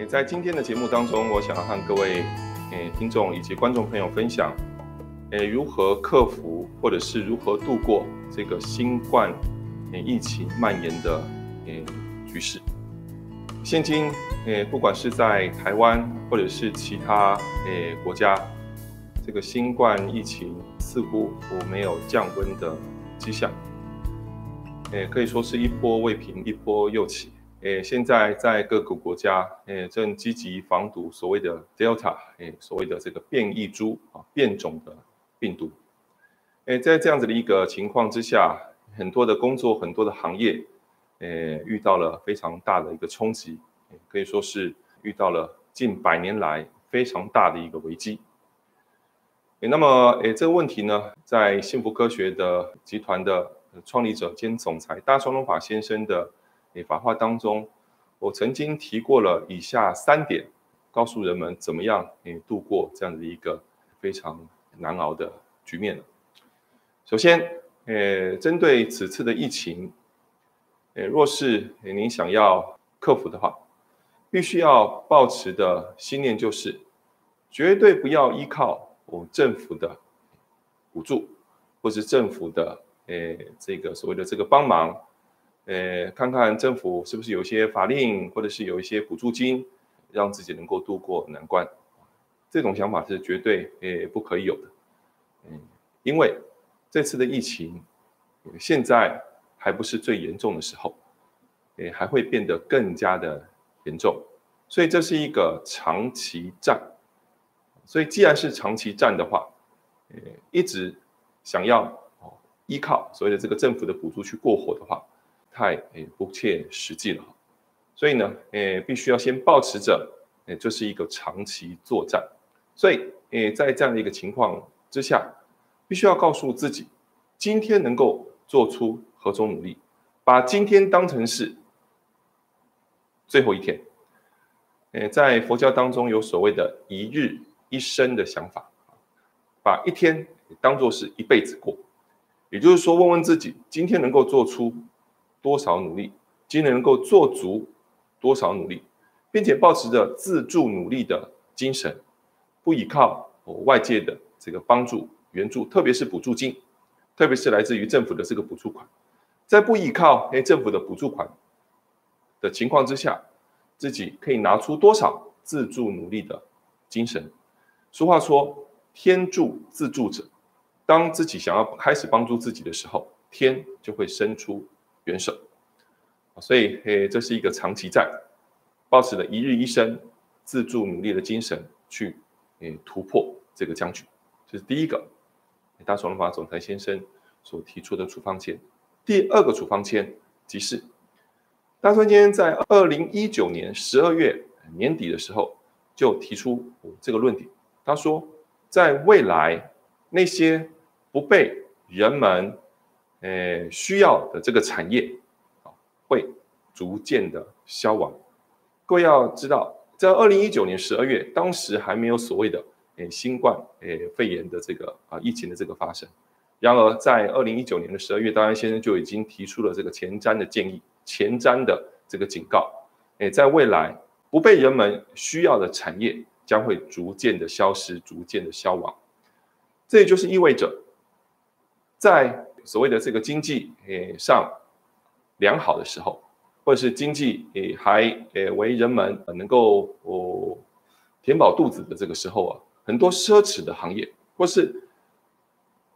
也在今天的节目当中，我想要和各位诶听众以及观众朋友分享，诶如何克服或者是如何度过这个新冠诶疫情蔓延的诶局势。现今诶不管是在台湾或者是其他诶国家，这个新冠疫情似乎我没有降温的迹象，诶可以说是一波未平一波又起。诶，现在在各个国家，诶，正积极防堵所谓的 Delta，诶，所谓的这个变异株啊，变种的病毒。诶，在这样子的一个情况之下，很多的工作，很多的行业，诶，遇到了非常大的一个冲击，可以说是遇到了近百年来非常大的一个危机。诶，那么，诶，这个问题呢，在幸福科学的集团的创立者兼总裁大双龙法先生的。诶，法话当中，我曾经提过了以下三点，告诉人们怎么样诶度过这样的一个非常难熬的局面。首先，诶，针对此次的疫情，诶，若是您想要克服的话，必须要保持的信念就是，绝对不要依靠我政府的补助，或是政府的诶这个所谓的这个帮忙。呃，看看政府是不是有一些法令，或者是有一些补助金，让自己能够度过难关。这种想法是绝对呃不可以有的。嗯，因为这次的疫情现在还不是最严重的时候，呃，还会变得更加的严重。所以这是一个长期战。所以既然是长期战的话，呃，一直想要哦依靠所谓的这个政府的补助去过活的话。太诶不切实际了，所以呢，诶必须要先保持着，诶这是一个长期作战，所以诶在这样的一个情况之下，必须要告诉自己，今天能够做出何种努力，把今天当成是最后一天，诶在佛教当中有所谓的一日一生的想法，把一天当做是一辈子过，也就是说，问问自己，今天能够做出。多少努力，今天能够做足多少努力，并且保持着自助努力的精神，不依靠外界的这个帮助援助，特别是补助金，特别是来自于政府的这个补助款，在不依靠诶政府的补助款的情况之下，自己可以拿出多少自助努力的精神。俗话说，天助自助者，当自己想要开始帮助自己的时候，天就会伸出。元首，所以诶，这是一个长期战，保持了一日一生自助努力的精神去诶突破这个僵局，这是第一个大双法总裁先生所提出的处方签。第二个处方签即是大川先生在二零一九年十二月年底的时候就提出这个论点，他说，在未来那些不被人们呃，需要的这个产业啊，会逐渐的消亡。各位要知道，在二零一九年十二月，当时还没有所谓的诶新冠诶肺炎的这个啊疫情的这个发生。然而，在二零一九年的十二月，当然先生就已经提出了这个前瞻的建议、前瞻的这个警告。诶，在未来不被人们需要的产业将会逐渐的消失、逐渐的消亡。这也就是意味着，在所谓的这个经济诶上良好的时候，或者是经济诶还诶为人们能够哦填饱肚子的这个时候啊，很多奢侈的行业或是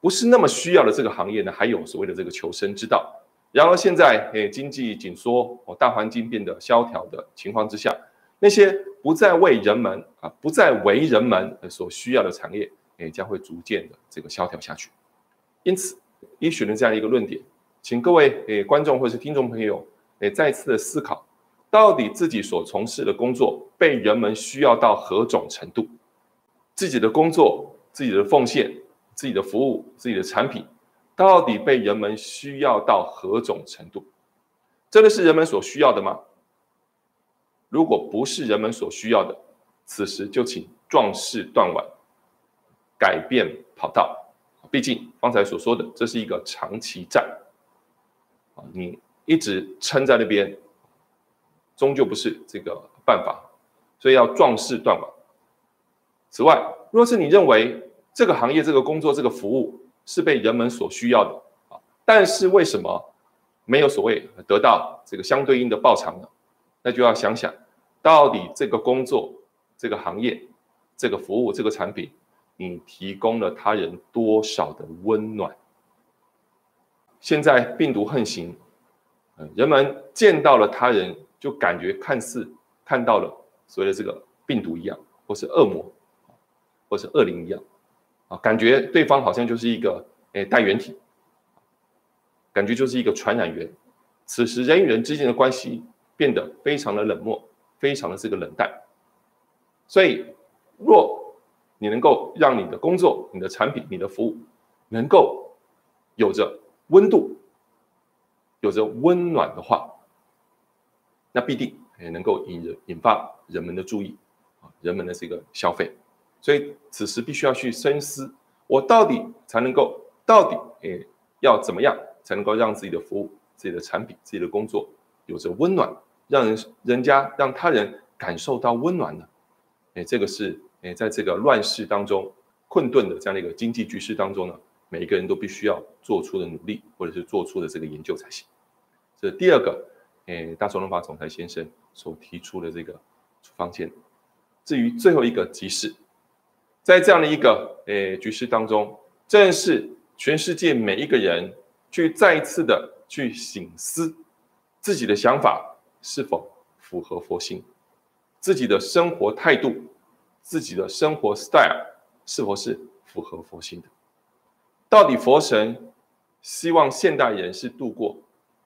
不是那么需要的这个行业呢，还有所谓的这个求生之道。然而现在诶经济紧缩哦，大环境变得萧条的情况之下，那些不再为人们啊不再为人们所需要的产业诶将会逐渐的这个萧条下去。因此。依循了这样一个论点，请各位诶观众或是听众朋友诶再次的思考，到底自己所从事的工作被人们需要到何种程度？自己的工作、自己的奉献、自己的服务、自己的产品，到底被人们需要到何种程度？真的是人们所需要的吗？如果不是人们所需要的，此时就请壮士断腕，改变跑道。毕竟方才所说的，这是一个长期战啊，你一直撑在那边，终究不是这个办法。所以要壮士断腕。此外，若是你认为这个行业、这个工作、这个服务是被人们所需要的啊，但是为什么没有所谓得到这个相对应的报偿呢？那就要想想，到底这个工作、这个行业、这个服务、这个产品，你提供了他人多少的温暖？现在病毒横行，人们见到了他人，就感觉看似看到了所谓的这个病毒一样，或是恶魔，或是恶灵一样，啊，感觉对方好像就是一个诶带源体，感觉就是一个传染源。此时人与人之间的关系变得非常的冷漠，非常的这个冷淡。所以，若你能够让你的工作、你的产品、你的服务能够有着温度有着温暖的话，那必定也能够引人引发人们的注意啊，人们的这个消费。所以此时必须要去深思，我到底才能够到底诶要怎么样才能够让自己的服务、自己的产品、自己的工作有着温暖，让人人家让他人感受到温暖呢？诶，这个是诶在这个乱世当中困顿的这样的一个经济局势当中呢。每一个人都必须要做出的努力，或者是做出的这个研究才行。这第二个，诶，大众文化总裁先生所提出的这个方签。至于最后一个集市，在这样的一个诶局势当中，正是全世界每一个人去再一次的去醒思自己的想法是否符合佛心，自己的生活态度、自己的生活 style 是否是符合佛心的。到底佛神希望现代人是度过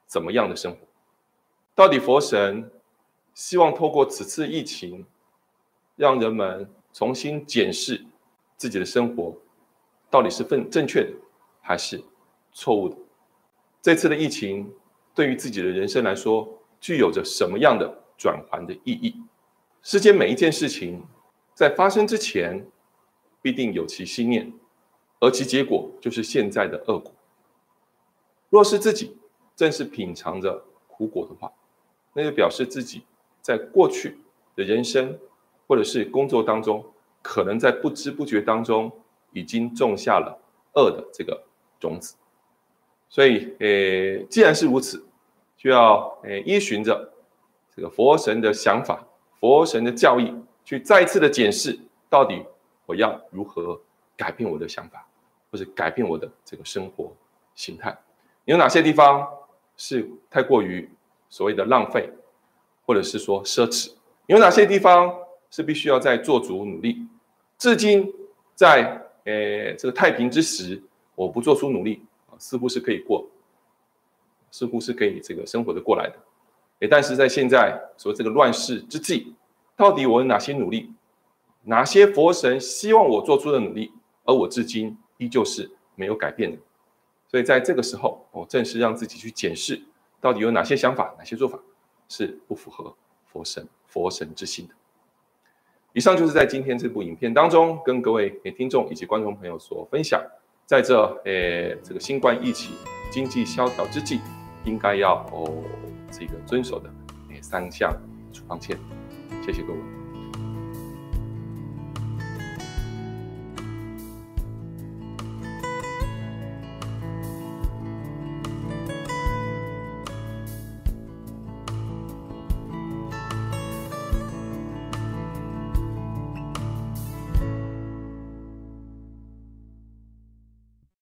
怎么样的生活？到底佛神希望透过此次疫情，让人们重新检视自己的生活，到底是正正确的还是错误的？这次的疫情对于自己的人生来说，具有着什么样的转环的意义？世间每一件事情在发生之前，必定有其心念。而其结果就是现在的恶果。若是自己正是品尝着苦果的话，那就表示自己在过去的人生或者是工作当中，可能在不知不觉当中已经种下了恶的这个种子。所以，呃，既然是如此，就要呃依循着这个佛神的想法、佛神的教义，去再次的检视，到底我要如何改变我的想法。或者改变我的这个生活形态，有哪些地方是太过于所谓的浪费，或者是说奢侈？有哪些地方是必须要再做足努力？至今在呃这个太平之时，我不做出努力啊，似乎是可以过，似乎是可以这个生活的过来的。诶，但是在现在说这个乱世之际，到底我有哪些努力？哪些佛神希望我做出的努力，而我至今？依旧是没有改变的，所以在这个时候，我正是让自己去检视，到底有哪些想法、哪些做法是不符合佛神、佛神之心的。以上就是在今天这部影片当中，跟各位听众以及观众朋友所分享，在这呃这个新冠疫情、经济萧条之际，应该要哦这个遵守的三项处方签。谢谢各位。